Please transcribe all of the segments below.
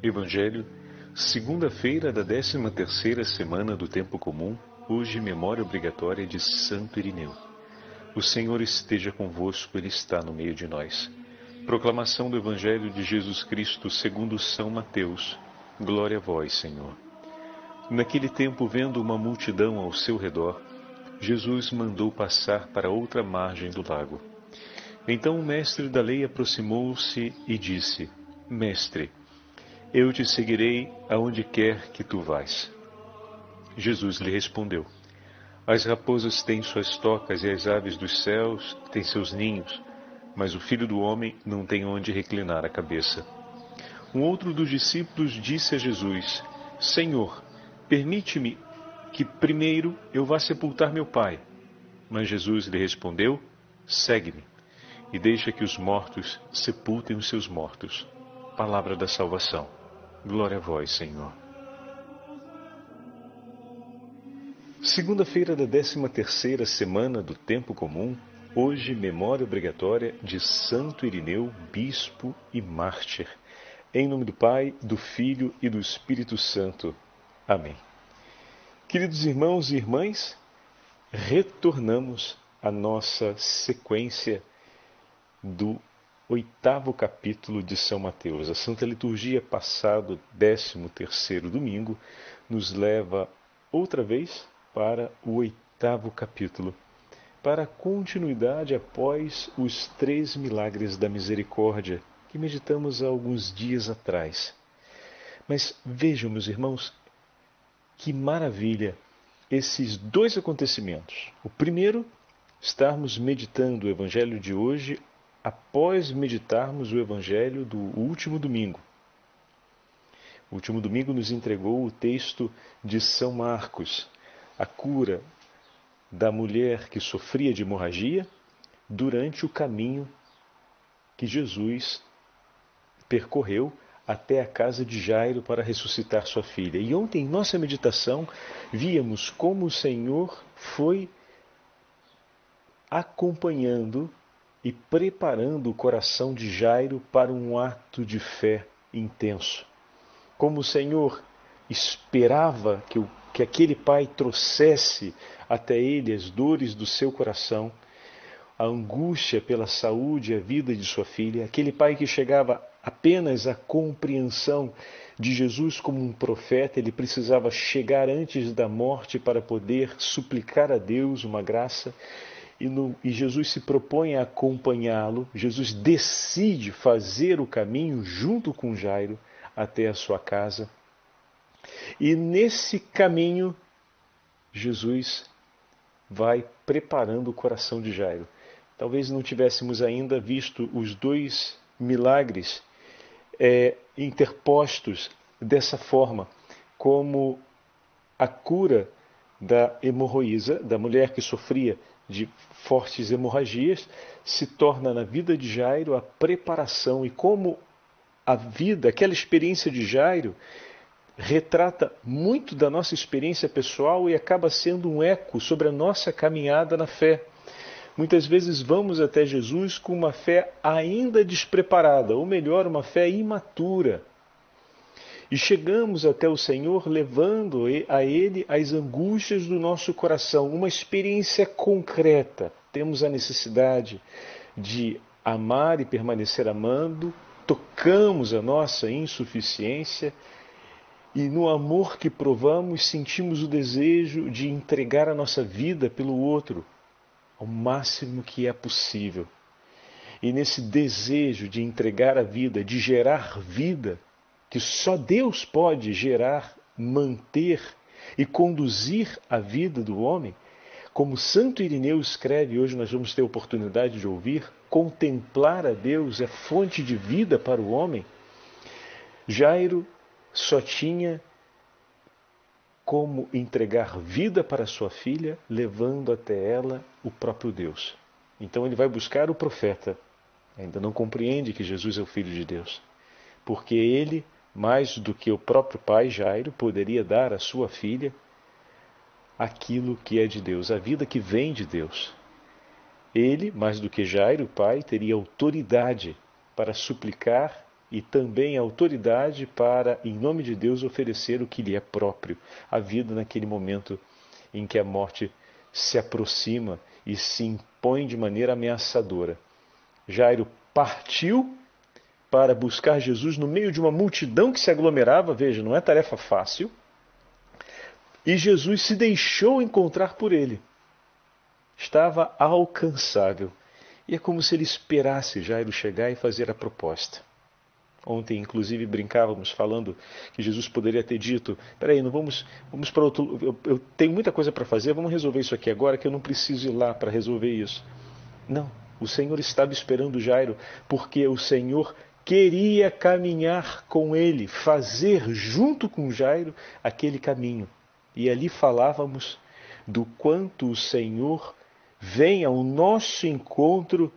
Evangelho, segunda-feira da 13 terceira semana do tempo comum, hoje memória obrigatória de Santo Irineu. O Senhor esteja convosco, Ele está no meio de nós. Proclamação do Evangelho de Jesus Cristo segundo São Mateus. Glória a vós, Senhor. Naquele tempo, vendo uma multidão ao seu redor, Jesus mandou passar para outra margem do lago. Então o mestre da lei aproximou-se e disse: Mestre, eu te seguirei aonde quer que tu vás. Jesus lhe respondeu: As raposas têm suas tocas e as aves dos céus têm seus ninhos, mas o filho do homem não tem onde reclinar a cabeça. Um outro dos discípulos disse a Jesus: Senhor, permite-me que primeiro eu vá sepultar meu pai. Mas Jesus lhe respondeu: Segue-me e deixa que os mortos sepultem os seus mortos. Palavra da salvação. Glória a vós, Senhor. Segunda-feira da 13 terceira semana do tempo comum, hoje memória obrigatória de Santo Irineu, bispo e mártir. Em nome do Pai, do Filho e do Espírito Santo. Amém. Queridos irmãos e irmãs, retornamos à nossa sequência do oitavo capítulo de São Mateus. A Santa Liturgia, passado décimo terceiro domingo, nos leva outra vez para o oitavo capítulo, para a continuidade após os três milagres da misericórdia que meditamos há alguns dias atrás. Mas vejam, meus irmãos, que maravilha esses dois acontecimentos. O primeiro, estarmos meditando o Evangelho de hoje após meditarmos o Evangelho do último domingo. O último domingo nos entregou o texto de São Marcos, a cura da mulher que sofria de hemorragia durante o caminho que Jesus percorreu até a casa de Jairo para ressuscitar sua filha. E ontem, em nossa meditação, víamos como o Senhor foi acompanhando e preparando o coração de Jairo para um ato de fé intenso. Como o Senhor esperava que, o, que aquele pai trouxesse até ele as dores do seu coração, a angústia pela saúde e a vida de sua filha, aquele pai que chegava apenas à compreensão de Jesus como um profeta, ele precisava chegar antes da morte para poder suplicar a Deus uma graça e, no, e Jesus se propõe a acompanhá-lo, Jesus decide fazer o caminho junto com Jairo até a sua casa. E nesse caminho, Jesus vai preparando o coração de Jairo. Talvez não tivéssemos ainda visto os dois milagres é, interpostos dessa forma, como a cura da hemorroísa, da mulher que sofria de fortes hemorragias, se torna na vida de Jairo a preparação e como a vida, aquela experiência de Jairo, retrata muito da nossa experiência pessoal e acaba sendo um eco sobre a nossa caminhada na fé. Muitas vezes vamos até Jesus com uma fé ainda despreparada, ou melhor, uma fé imatura. E chegamos até o Senhor levando a Ele as angústias do nosso coração, uma experiência concreta. Temos a necessidade de amar e permanecer amando, tocamos a nossa insuficiência e no amor que provamos sentimos o desejo de entregar a nossa vida pelo outro ao máximo que é possível. E nesse desejo de entregar a vida, de gerar vida, que só Deus pode gerar, manter e conduzir a vida do homem, como Santo Irineu escreve, hoje nós vamos ter oportunidade de ouvir, contemplar a Deus é fonte de vida para o homem. Jairo só tinha como entregar vida para sua filha, levando até ela o próprio Deus. Então ele vai buscar o profeta. Ainda não compreende que Jesus é o Filho de Deus, porque ele mais do que o próprio pai Jairo, poderia dar à sua filha aquilo que é de Deus, a vida que vem de Deus. Ele, mais do que Jairo, o pai, teria autoridade para suplicar e também autoridade para, em nome de Deus, oferecer o que lhe é próprio, a vida naquele momento em que a morte se aproxima e se impõe de maneira ameaçadora. Jairo partiu para buscar Jesus no meio de uma multidão que se aglomerava, veja, não é tarefa fácil. E Jesus se deixou encontrar por ele. Estava alcançável. E é como se ele esperasse Jairo chegar e fazer a proposta. Ontem, inclusive, brincávamos falando que Jesus poderia ter dito: peraí, não vamos, vamos para outro. Eu, eu tenho muita coisa para fazer, vamos resolver isso aqui agora, que eu não preciso ir lá para resolver isso. Não, o Senhor estava esperando Jairo, porque o Senhor queria caminhar com ele, fazer junto com Jairo aquele caminho. E ali falávamos do quanto o Senhor vem ao nosso encontro,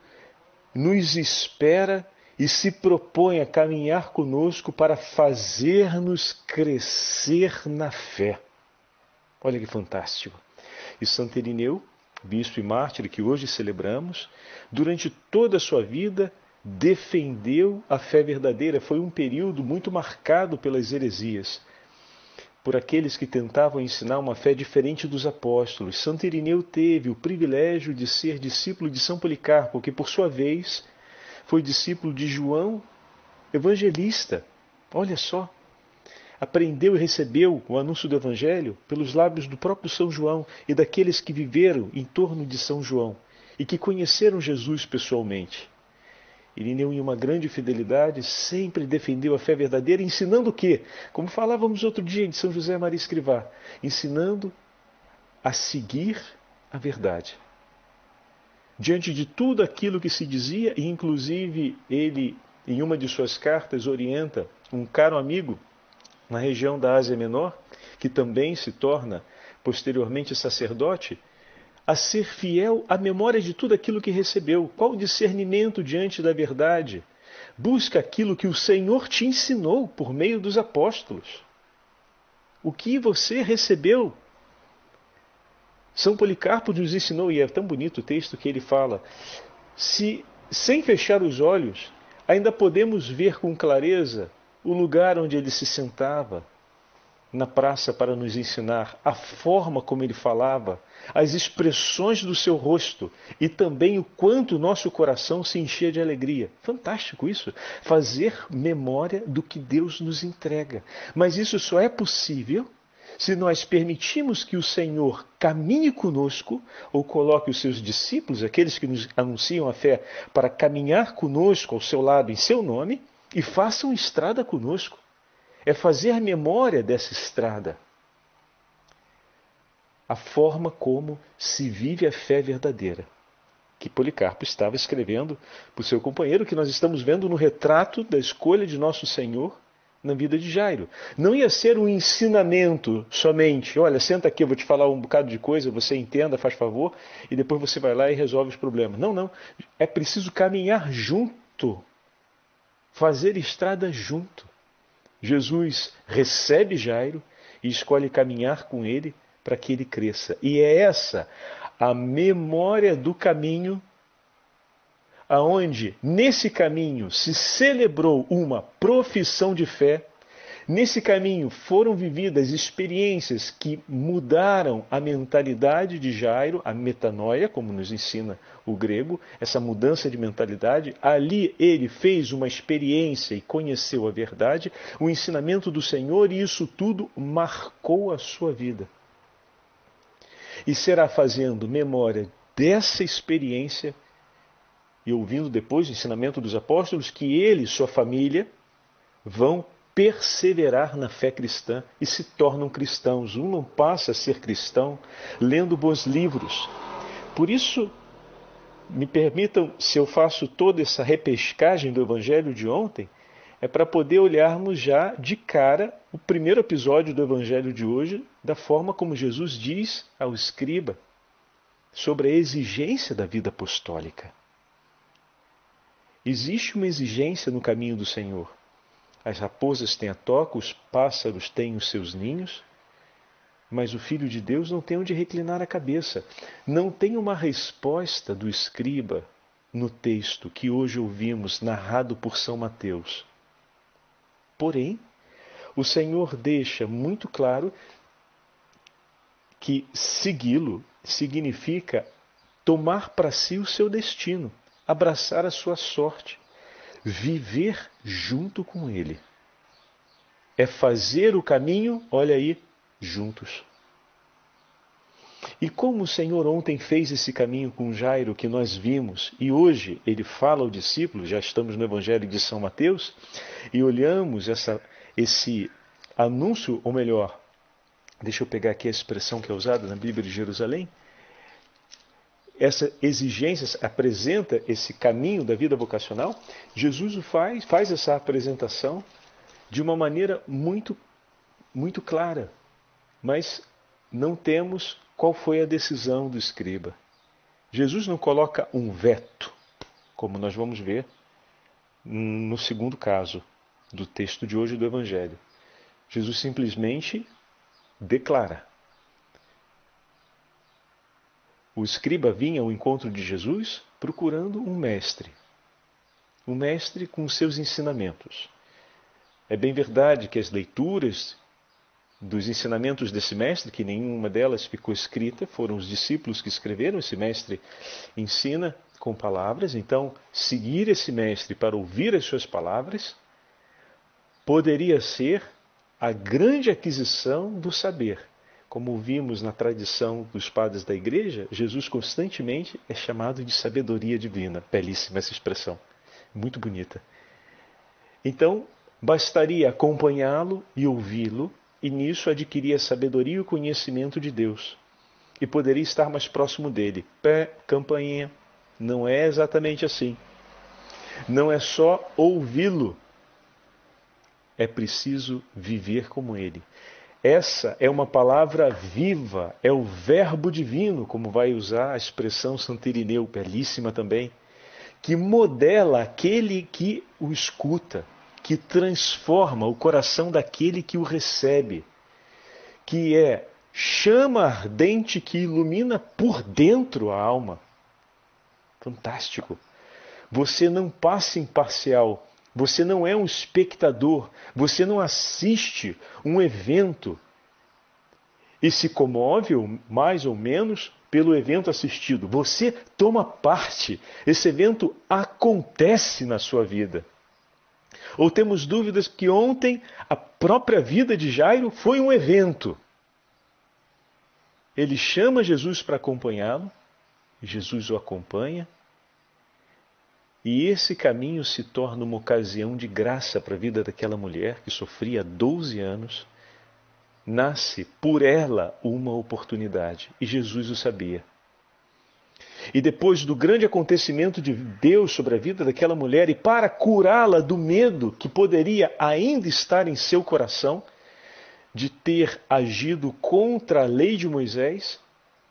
nos espera e se propõe a caminhar conosco para fazer-nos crescer na fé. Olha que fantástico. E Santo Irineu, bispo e mártir que hoje celebramos, durante toda a sua vida defendeu a fé verdadeira. Foi um período muito marcado pelas heresias, por aqueles que tentavam ensinar uma fé diferente dos apóstolos. Santo Irineu teve o privilégio de ser discípulo de São Policarpo, que por sua vez foi discípulo de João Evangelista. Olha só. Aprendeu e recebeu o anúncio do Evangelho pelos lábios do próprio São João e daqueles que viveram em torno de São João e que conheceram Jesus pessoalmente. Irineu, em uma grande fidelidade, sempre defendeu a fé verdadeira, ensinando o quê? Como falávamos outro dia de São José Maria Escrivá, ensinando a seguir a verdade diante de tudo aquilo que se dizia, e inclusive ele, em uma de suas cartas, orienta um caro amigo na região da Ásia Menor, que também se torna posteriormente sacerdote, a ser fiel à memória de tudo aquilo que recebeu. Qual o discernimento diante da verdade? Busca aquilo que o Senhor te ensinou por meio dos apóstolos. O que você recebeu são Policarpo nos ensinou, e é tão bonito o texto que ele fala: se sem fechar os olhos, ainda podemos ver com clareza o lugar onde ele se sentava na praça para nos ensinar, a forma como ele falava, as expressões do seu rosto e também o quanto nosso coração se enchia de alegria. Fantástico isso, fazer memória do que Deus nos entrega. Mas isso só é possível se nós permitimos que o Senhor caminhe conosco, ou coloque os seus discípulos, aqueles que nos anunciam a fé, para caminhar conosco ao seu lado em seu nome, e façam estrada conosco. É fazer memória dessa estrada. A forma como se vive a fé verdadeira que Policarpo estava escrevendo para o seu companheiro, que nós estamos vendo no retrato da escolha de nosso Senhor na vida de Jairo. Não ia ser um ensinamento somente, olha, senta aqui, eu vou te falar um bocado de coisa, você entenda, faz favor, e depois você vai lá e resolve os problemas. Não, não. É preciso caminhar junto, fazer estrada junto. Jesus recebe Jairo e escolhe caminhar com ele para que ele cresça. E é essa a memória do caminho aonde nesse caminho se celebrou uma profissão de fé, nesse caminho foram vividas experiências que mudaram a mentalidade de Jairo, a metanoia, como nos ensina o grego, essa mudança de mentalidade. Ali ele fez uma experiência e conheceu a verdade, o ensinamento do Senhor, e isso tudo marcou a sua vida. E será fazendo memória dessa experiência e ouvindo depois o ensinamento dos apóstolos que ele e sua família vão perseverar na fé cristã e se tornam cristãos. Um não passa a ser cristão lendo bons livros. Por isso, me permitam, se eu faço toda essa repescagem do evangelho de ontem, é para poder olharmos já de cara o primeiro episódio do evangelho de hoje, da forma como Jesus diz ao escriba sobre a exigência da vida apostólica. Existe uma exigência no caminho do Senhor. As raposas têm a toca, os pássaros têm os seus ninhos, mas o Filho de Deus não tem onde reclinar a cabeça. Não tem uma resposta do escriba no texto que hoje ouvimos, narrado por São Mateus. Porém, o Senhor deixa muito claro que segui-lo significa tomar para si o seu destino, abraçar a sua sorte, viver junto com ele. É fazer o caminho, olha aí, juntos. E como o Senhor ontem fez esse caminho com Jairo que nós vimos, e hoje ele fala ao discípulo, já estamos no Evangelho de São Mateus, e olhamos essa, esse anúncio, ou melhor, deixa eu pegar aqui a expressão que é usada na Bíblia de Jerusalém, essa exigência apresenta esse caminho da vida vocacional, Jesus o faz, faz essa apresentação de uma maneira muito, muito clara. Mas não temos qual foi a decisão do escriba. Jesus não coloca um veto, como nós vamos ver no segundo caso do texto de hoje do Evangelho. Jesus simplesmente declara. O escriba vinha ao encontro de Jesus procurando um mestre, um mestre com seus ensinamentos. É bem verdade que as leituras dos ensinamentos desse mestre, que nenhuma delas ficou escrita, foram os discípulos que escreveram. Esse mestre ensina com palavras, então seguir esse mestre para ouvir as suas palavras poderia ser a grande aquisição do saber. Como vimos na tradição dos padres da igreja, Jesus constantemente é chamado de sabedoria divina. Belíssima essa expressão, muito bonita. Então, Bastaria acompanhá-lo e ouvi-lo, e nisso adquirir a sabedoria e o conhecimento de Deus. E poderia estar mais próximo dele. Pé, campainha. Não é exatamente assim. Não é só ouvi-lo. É preciso viver como ele. Essa é uma palavra viva, é o verbo divino, como vai usar a expressão Santirineu, belíssima também, que modela aquele que o escuta que transforma o coração daquele que o recebe, que é chama ardente que ilumina por dentro a alma. Fantástico. Você não passa imparcial, você não é um espectador, você não assiste um evento e se comove, mais ou menos, pelo evento assistido. Você toma parte, esse evento acontece na sua vida. Ou temos dúvidas que ontem a própria vida de Jairo foi um evento. Ele chama Jesus para acompanhá-lo, Jesus o acompanha, e esse caminho se torna uma ocasião de graça para a vida daquela mulher que sofria 12 anos. Nasce por ela uma oportunidade, e Jesus o sabia. E depois do grande acontecimento de Deus sobre a vida daquela mulher, e para curá-la do medo que poderia ainda estar em seu coração, de ter agido contra a lei de Moisés,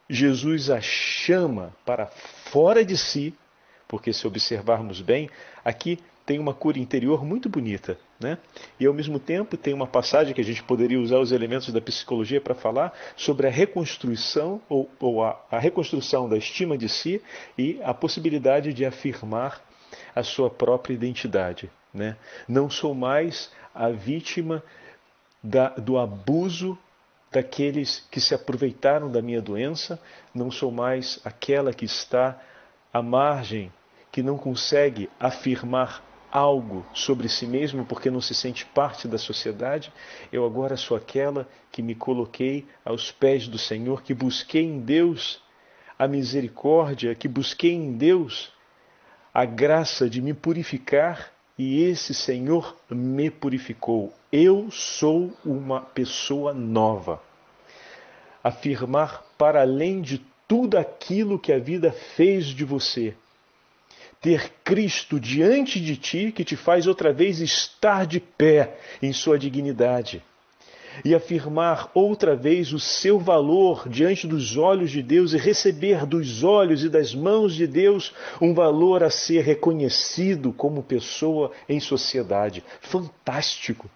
Jesus a chama para fora de si, porque se observarmos bem, aqui tem uma cura interior muito bonita, né? E ao mesmo tempo tem uma passagem que a gente poderia usar os elementos da psicologia para falar sobre a reconstrução ou, ou a, a reconstrução da estima de si e a possibilidade de afirmar a sua própria identidade, né? Não sou mais a vítima da, do abuso daqueles que se aproveitaram da minha doença, não sou mais aquela que está à margem, que não consegue afirmar algo sobre si mesmo porque não se sente parte da sociedade, eu agora sou aquela que me coloquei aos pés do Senhor, que busquei em Deus a misericórdia, que busquei em Deus a graça de me purificar e esse Senhor me purificou. Eu sou uma pessoa nova. Afirmar para além de tudo aquilo que a vida fez de você ter Cristo diante de ti que te faz outra vez estar de pé em sua dignidade e afirmar outra vez o seu valor diante dos olhos de Deus e receber dos olhos e das mãos de Deus um valor a ser reconhecido como pessoa em sociedade. Fantástico!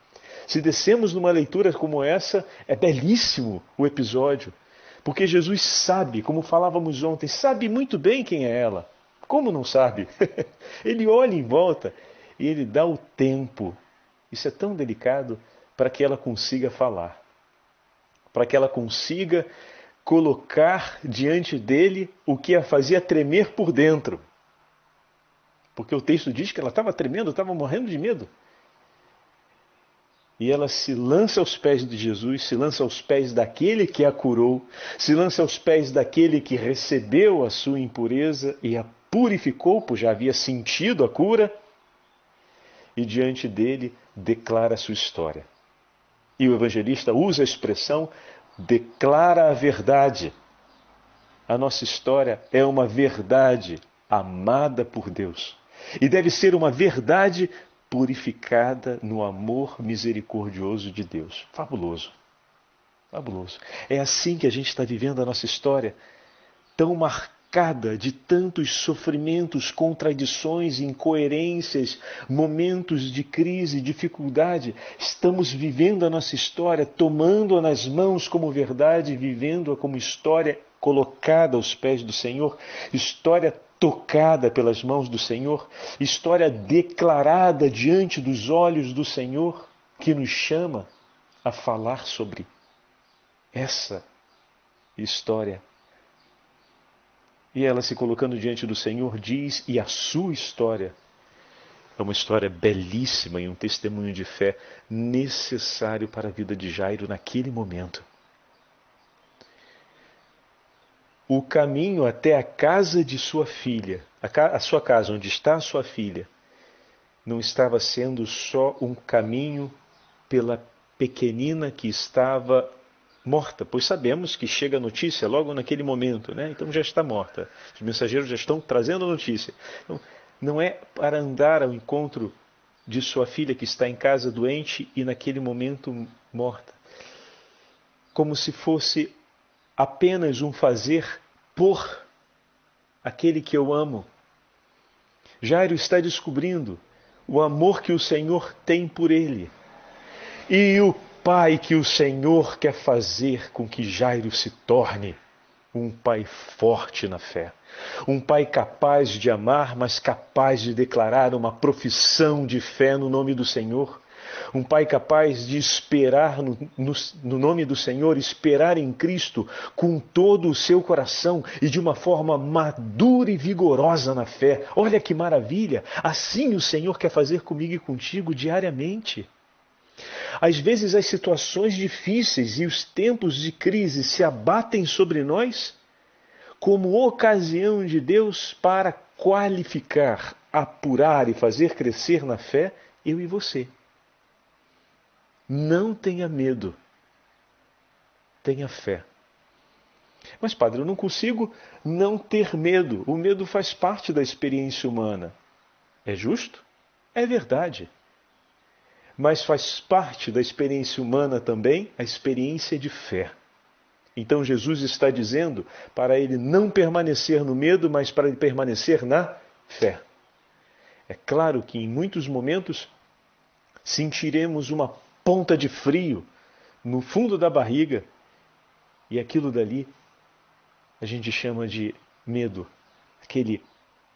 Se descemos numa leitura como essa, é belíssimo o episódio, porque Jesus sabe, como falávamos ontem, sabe muito bem quem é ela. Como não sabe? ele olha em volta e ele dá o tempo Isso é tão delicado para que ela consiga falar, para que ela consiga colocar diante dele o que a fazia tremer por dentro. Porque o texto diz que ela estava tremendo, estava morrendo de medo. E ela se lança aos pés de Jesus, se lança aos pés daquele que a curou, se lança aos pés daquele que recebeu a sua impureza e a purificou, pois já havia sentido a cura, e diante dele declara a sua história. E o evangelista usa a expressão declara a verdade. A nossa história é uma verdade amada por Deus. E deve ser uma verdade purificada no amor misericordioso de Deus. Fabuloso. Fabuloso. É assim que a gente está vivendo a nossa história, tão marcada de tantos sofrimentos, contradições, incoerências, momentos de crise, dificuldade. Estamos vivendo a nossa história, tomando-a nas mãos como verdade, vivendo-a como história colocada aos pés do Senhor, história tocada pelas mãos do Senhor, história declarada diante dos olhos do Senhor, que nos chama a falar sobre essa história. E ela se colocando diante do Senhor diz, e a sua história é uma história belíssima e um testemunho de fé necessário para a vida de Jairo naquele momento. o caminho até a casa de sua filha, a, sua casa onde está a sua filha, não estava sendo só um caminho pela pequenina que estava morta, pois sabemos que chega a notícia logo naquele momento, né? Então já está morta. Os mensageiros já estão trazendo a notícia. Então, não é para andar ao encontro de sua filha que está em casa doente e naquele momento morta, como se fosse apenas um fazer por aquele que eu amo. Jairo está descobrindo o amor que o Senhor tem por ele e o pai que o Senhor quer fazer com que Jairo se torne um pai forte na fé, um pai capaz de amar, mas capaz de declarar uma profissão de fé no nome do Senhor, um pai capaz de esperar no, no, no, nome do Senhor, esperar em Cristo com todo o seu coração e de uma forma madura e vigorosa na fé. Olha que maravilha! Assim o Senhor quer fazer comigo e contigo diariamente. Às vezes as situações difíceis e os tempos de crise se abatem sobre nós como ocasião de Deus para qualificar, apurar e fazer crescer na fé eu e você. Não tenha medo. Tenha fé. Mas, padre, eu não consigo não ter medo. O medo faz parte da experiência humana. É justo? É verdade. Mas faz parte da experiência humana também a experiência de fé. Então Jesus está dizendo para ele não permanecer no medo, mas para ele permanecer na fé. É claro que em muitos momentos sentiremos uma ponta de frio no fundo da barriga. E aquilo dali a gente chama de medo. Aquele.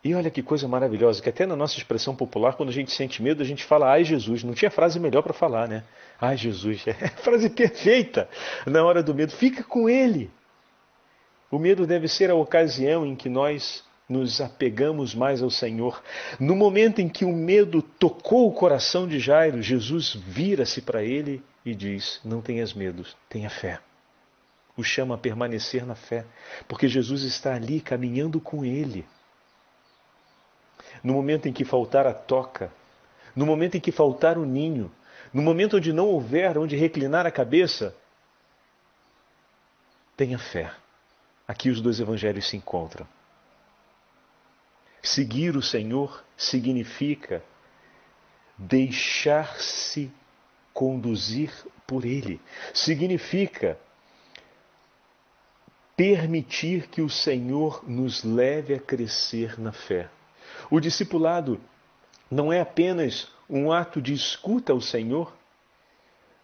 E olha que coisa maravilhosa, que até na nossa expressão popular, quando a gente sente medo, a gente fala ai Jesus. Não tinha frase melhor para falar, né? Ai Jesus. É frase perfeita na hora do medo. Fica com ele. O medo deve ser a ocasião em que nós nos apegamos mais ao Senhor. No momento em que o medo tocou o coração de Jairo, Jesus vira-se para ele e diz: Não tenhas medo, tenha fé. O chama a permanecer na fé, porque Jesus está ali caminhando com ele. No momento em que faltar a toca, no momento em que faltar o ninho, no momento onde não houver onde reclinar a cabeça, tenha fé. Aqui os dois evangelhos se encontram. Seguir o Senhor significa deixar-se conduzir por Ele. Significa permitir que o Senhor nos leve a crescer na fé. O discipulado não é apenas um ato de escuta ao Senhor,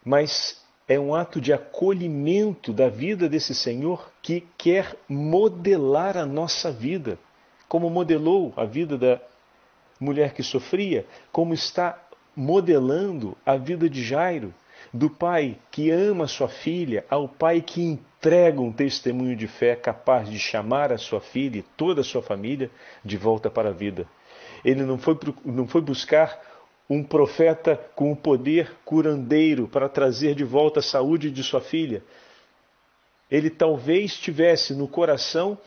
mas é um ato de acolhimento da vida desse Senhor que quer modelar a nossa vida como modelou a vida da mulher que sofria, como está modelando a vida de Jairo, do pai que ama sua filha ao pai que entrega um testemunho de fé capaz de chamar a sua filha e toda a sua família de volta para a vida. Ele não foi, não foi buscar um profeta com o poder curandeiro para trazer de volta a saúde de sua filha. Ele talvez tivesse no coração,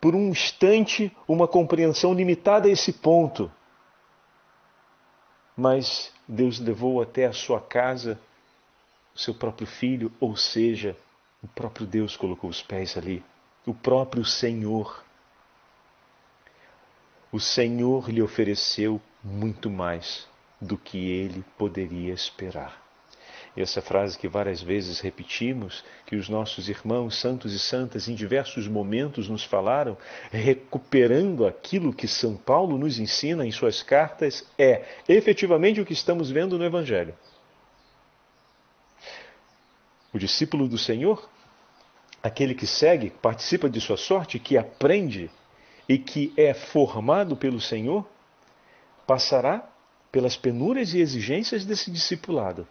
por um instante, uma compreensão limitada a esse ponto. Mas Deus levou até a sua casa o seu próprio filho, ou seja, o próprio Deus colocou os pés ali, o próprio Senhor. O Senhor lhe ofereceu muito mais do que ele poderia esperar. E essa frase que várias vezes repetimos, que os nossos irmãos santos e santas em diversos momentos nos falaram, recuperando aquilo que São Paulo nos ensina em suas cartas, é efetivamente o que estamos vendo no Evangelho. O discípulo do Senhor, aquele que segue, participa de sua sorte, que aprende e que é formado pelo Senhor, passará pelas penúrias e exigências desse discipulado.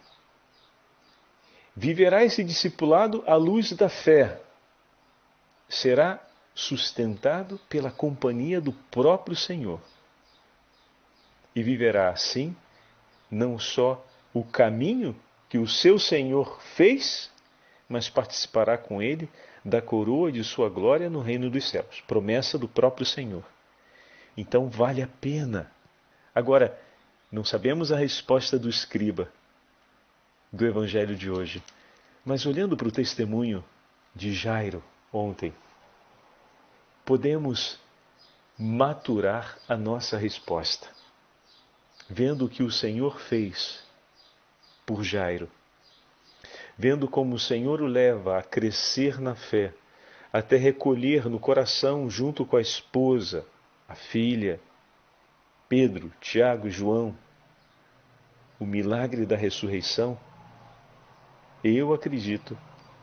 Viverá esse discipulado à luz da fé. Será sustentado pela companhia do próprio Senhor. E viverá assim não só o caminho que o seu Senhor fez, mas participará com ele da coroa de sua glória no reino dos céus. Promessa do próprio Senhor. Então vale a pena. Agora, não sabemos a resposta do escriba do evangelho de hoje, mas olhando para o testemunho de Jairo ontem, podemos maturar a nossa resposta, vendo o que o Senhor fez por Jairo, vendo como o Senhor o leva a crescer na fé, até recolher no coração, junto com a esposa, a filha, Pedro, Tiago e João, o milagre da ressurreição, eu acredito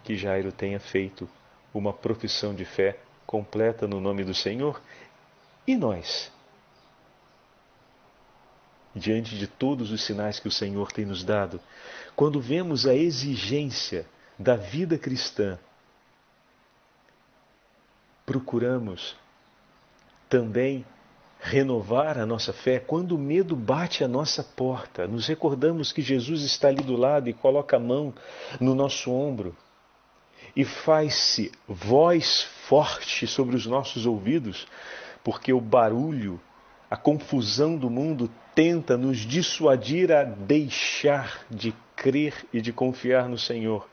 que Jairo tenha feito uma profissão de fé completa no nome do Senhor e nós. Diante de todos os sinais que o Senhor tem nos dado, quando vemos a exigência da vida cristã, procuramos também renovar a nossa fé quando o medo bate à nossa porta. Nos recordamos que Jesus está ali do lado e coloca a mão no nosso ombro e faz-se voz forte sobre os nossos ouvidos, porque o barulho, a confusão do mundo tenta nos dissuadir a deixar de crer e de confiar no Senhor.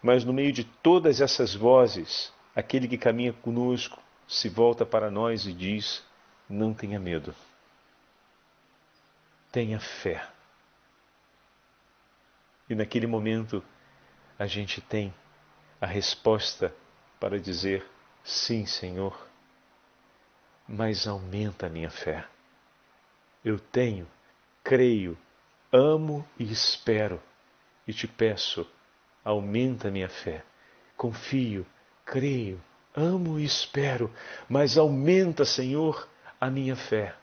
Mas no meio de todas essas vozes, aquele que caminha conosco se volta para nós e diz: não tenha medo. Tenha fé. E naquele momento a gente tem a resposta para dizer: sim, Senhor, mas aumenta a minha fé. Eu tenho, creio, amo e espero, e te peço, aumenta minha fé. Confio, creio, amo e espero, mas aumenta, Senhor, a minha fé.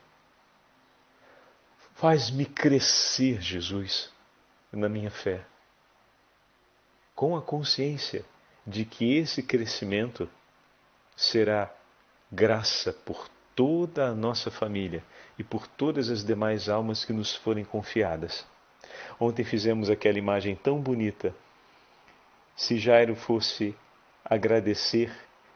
Faz-me crescer, Jesus, na minha fé, com a consciência de que esse crescimento será graça por toda a nossa família e por todas as demais almas que nos forem confiadas. Ontem fizemos aquela imagem tão bonita. Se Jairo fosse agradecer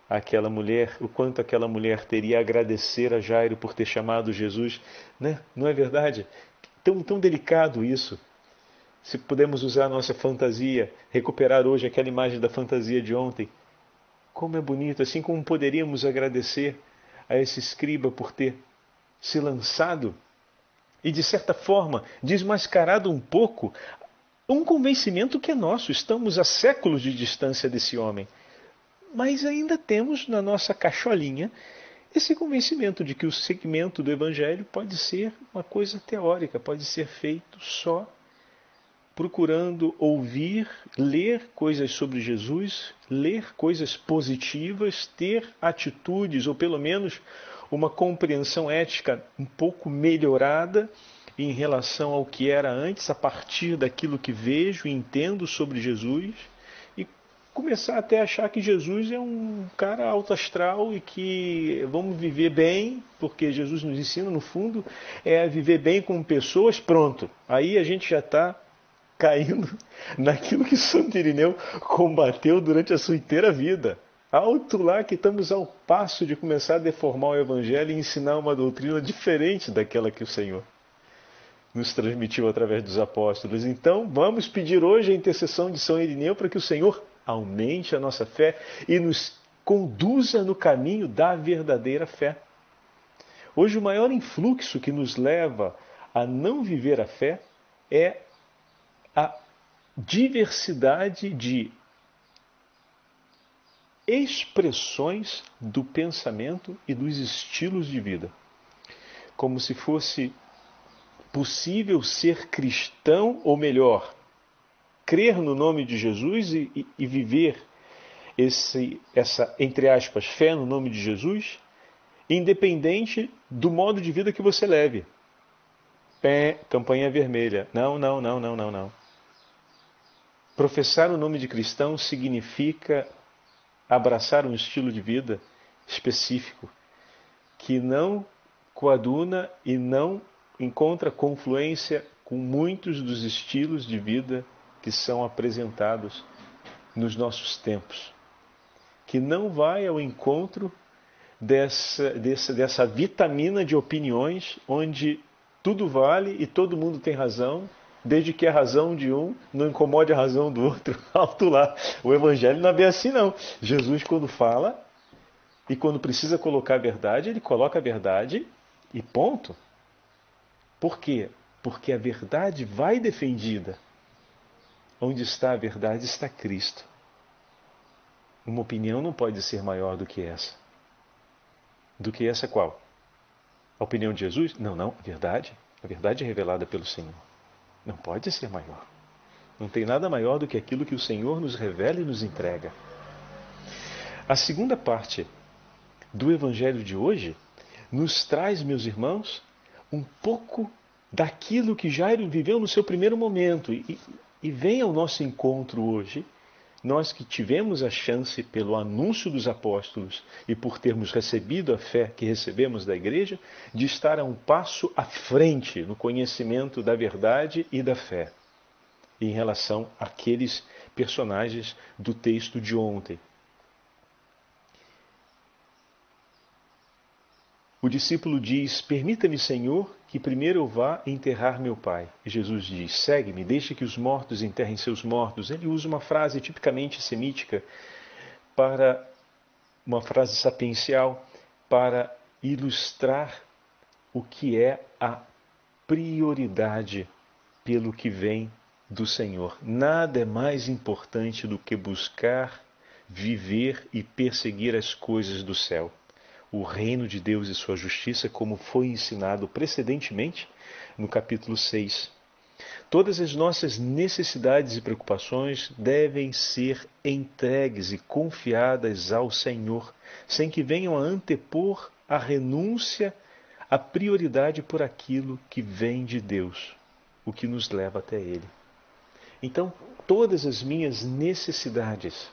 aquela mulher, o quanto aquela mulher teria a agradecer a Jairo por ter chamado Jesus, né? Não é verdade? Tão, tão delicado isso. Se pudermos usar a nossa fantasia, recuperar hoje aquela imagem da fantasia de ontem, como é bonito, assim como poderíamos agradecer a esse escriba por ter se lançado e, de certa forma, desmascarado um pouco um convencimento que é nosso. Estamos a séculos de distância desse homem mas ainda temos na nossa cacholinha esse convencimento de que o segmento do Evangelho pode ser uma coisa teórica, pode ser feito só procurando ouvir, ler coisas sobre Jesus, ler coisas positivas, ter atitudes, ou pelo menos uma compreensão ética um pouco melhorada em relação ao que era antes, a partir daquilo que vejo e entendo sobre Jesus, e começar até a achar que Jesus é um cara alto astral e que vamos viver bem, porque Jesus nos ensina, no fundo, é viver bem com pessoas, pronto. Aí a gente já está caindo naquilo que Santo Irineu combateu durante a sua inteira vida. Alto lá que estamos ao passo de começar a deformar o Evangelho e ensinar uma doutrina diferente daquela que o Senhor nos transmitiu através dos apóstolos. Então, vamos pedir hoje a intercessão de São Irineu para que o Senhor aumente a nossa fé e nos conduza no caminho da verdadeira fé. Hoje, o maior influxo que nos leva a não viver a fé é a diversidade de expressões do pensamento e dos estilos de vida. Como se fosse possível ser cristão, ou melhor, crer no nome de Jesus e, e, e viver esse, essa, entre aspas, fé no nome de Jesus, independente do modo de vida que você leve. Pé, campanha vermelha. Não, não, não, não, não, não. Professar o nome de cristão significa abraçar um estilo de vida específico que não coaduna e não encontra confluência com muitos dos estilos de vida que são apresentados nos nossos tempos, que não vai ao encontro dessa, dessa, dessa vitamina de opiniões onde tudo vale e todo mundo tem razão desde que a razão de um não incomode a razão do outro. Alto lá. O evangelho não é bem assim, não. Jesus, quando fala e quando precisa colocar a verdade, ele coloca a verdade e ponto. Por quê? Porque a verdade vai defendida. Onde está a verdade está Cristo. Uma opinião não pode ser maior do que essa. Do que essa qual? A opinião de Jesus? Não, não, a verdade. A verdade é revelada pelo Senhor. Não pode ser maior. Não tem nada maior do que aquilo que o Senhor nos revela e nos entrega. A segunda parte do Evangelho de hoje nos traz, meus irmãos, um pouco daquilo que Jairo viveu no seu primeiro momento e, e vem ao nosso encontro hoje nós que tivemos a chance, pelo anúncio dos apóstolos e por termos recebido a fé que recebemos da igreja, de estar a um passo à frente no conhecimento da verdade e da fé, em relação àqueles personagens do texto de ontem. O discípulo diz: Permita-me, Senhor, que primeiro eu vá enterrar meu pai. E Jesus diz: Segue-me, deixe que os mortos enterrem seus mortos. Ele usa uma frase tipicamente semítica para uma frase sapiencial para ilustrar o que é a prioridade pelo que vem do Senhor. Nada é mais importante do que buscar, viver e perseguir as coisas do céu o reino de Deus e sua justiça, como foi ensinado precedentemente no capítulo 6. Todas as nossas necessidades e preocupações devem ser entregues e confiadas ao Senhor, sem que venham a antepor a renúncia, a prioridade por aquilo que vem de Deus, o que nos leva até Ele. Então, todas as minhas necessidades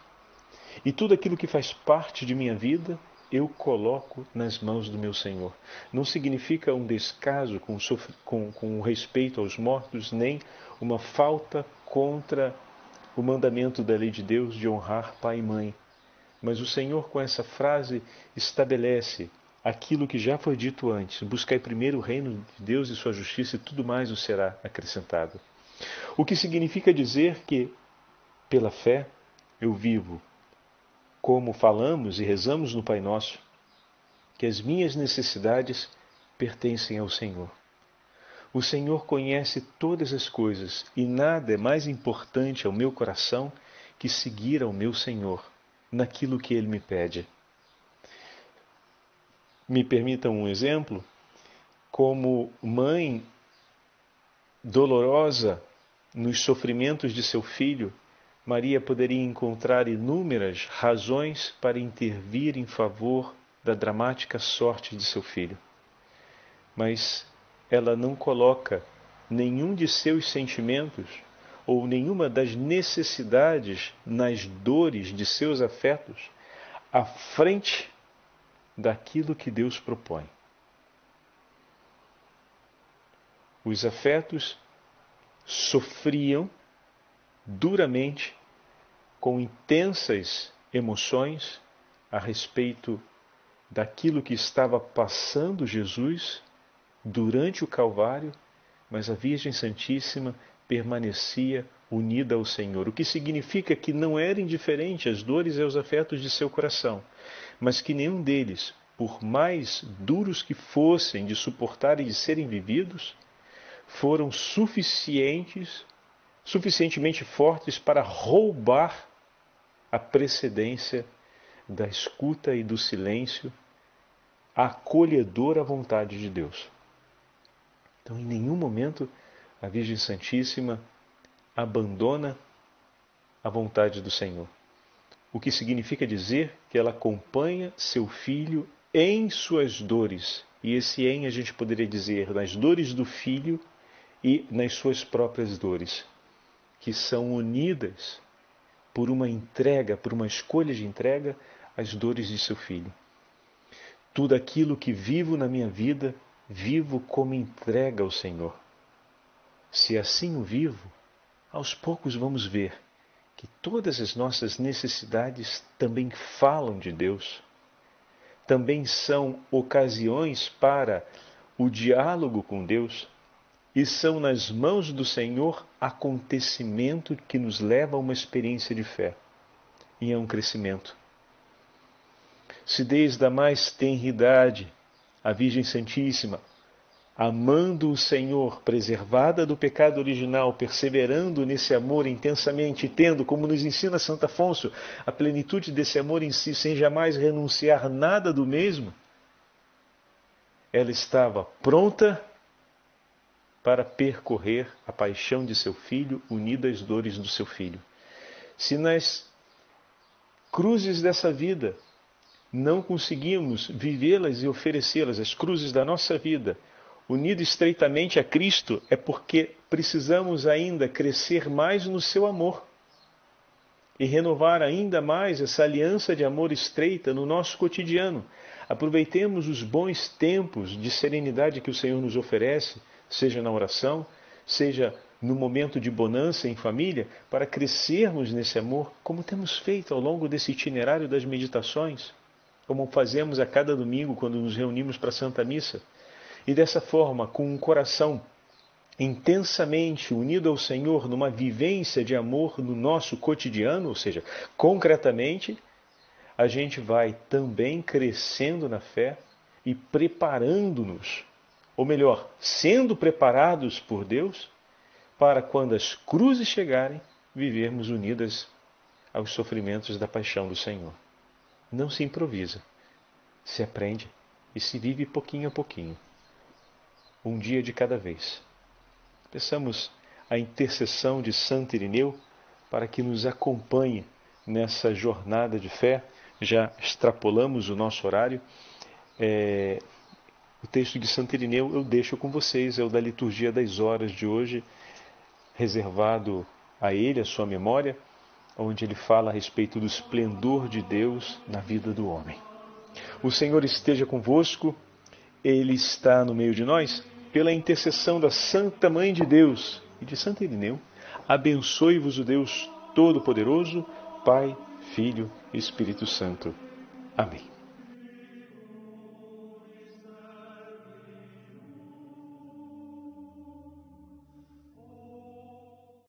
e tudo aquilo que faz parte de minha vida eu coloco nas mãos do meu Senhor. Não significa um descaso com, com, com respeito aos mortos, nem uma falta contra o mandamento da lei de Deus de honrar pai e mãe. Mas o Senhor, com essa frase, estabelece aquilo que já foi dito antes: buscai primeiro o reino de Deus e sua justiça, e tudo mais o será acrescentado. O que significa dizer que, pela fé, eu vivo como falamos e rezamos no Pai Nosso, que as minhas necessidades pertencem ao Senhor. O Senhor conhece todas as coisas e nada é mais importante ao meu coração que seguir ao meu Senhor naquilo que Ele me pede. Me permitam um exemplo. Como mãe dolorosa nos sofrimentos de seu filho, Maria poderia encontrar inúmeras razões para intervir em favor da dramática sorte de seu filho. Mas ela não coloca nenhum de seus sentimentos ou nenhuma das necessidades nas dores de seus afetos à frente daquilo que Deus propõe. Os afetos sofriam duramente com intensas emoções a respeito daquilo que estava passando Jesus durante o Calvário, mas a Virgem Santíssima permanecia unida ao Senhor, o que significa que não era indiferente às dores e aos afetos de seu coração, mas que nenhum deles, por mais duros que fossem de suportar e de serem vividos, foram suficientes, suficientemente fortes para roubar a precedência da escuta e do silêncio, a acolhedora vontade de Deus. Então, em nenhum momento a Virgem Santíssima abandona a vontade do Senhor. O que significa dizer que ela acompanha seu filho em suas dores. E esse em a gente poderia dizer nas dores do filho e nas suas próprias dores, que são unidas por uma entrega, por uma escolha de entrega às dores de seu filho. Tudo aquilo que vivo na minha vida, vivo como entrega ao Senhor. Se assim o vivo, aos poucos vamos ver que todas as nossas necessidades também falam de Deus, também são ocasiões para o diálogo com Deus, e são nas mãos do Senhor acontecimento que nos leva a uma experiência de fé e a um crescimento. Se desde a mais tenridade a Virgem Santíssima, amando o Senhor, preservada do pecado original, perseverando nesse amor intensamente, tendo, como nos ensina Santo Afonso, a plenitude desse amor em si, sem jamais renunciar nada do mesmo, ela estava pronta para percorrer a paixão de seu filho, unida às dores do seu filho. Se nas cruzes dessa vida não conseguimos vivê-las e oferecê-las, as cruzes da nossa vida, unido estreitamente a Cristo, é porque precisamos ainda crescer mais no seu amor e renovar ainda mais essa aliança de amor estreita no nosso cotidiano. Aproveitemos os bons tempos de serenidade que o Senhor nos oferece seja na oração, seja no momento de bonança em família, para crescermos nesse amor, como temos feito ao longo desse itinerário das meditações, como fazemos a cada domingo quando nos reunimos para a Santa Missa. E dessa forma, com um coração intensamente unido ao Senhor, numa vivência de amor no nosso cotidiano, ou seja, concretamente, a gente vai também crescendo na fé e preparando-nos ou melhor, sendo preparados por Deus para quando as cruzes chegarem, vivermos unidas aos sofrimentos da paixão do Senhor. Não se improvisa, se aprende e se vive pouquinho a pouquinho, um dia de cada vez. Peçamos a intercessão de Santo Irineu para que nos acompanhe nessa jornada de fé. Já extrapolamos o nosso horário. É, o texto de Santo Irineu eu deixo com vocês, é o da liturgia das horas de hoje, reservado a ele, a sua memória, onde ele fala a respeito do esplendor de Deus na vida do homem. O Senhor esteja convosco, ele está no meio de nós, pela intercessão da Santa Mãe de Deus e de Santo Irineu, abençoe-vos o Deus Todo-Poderoso, Pai, Filho e Espírito Santo. Amém.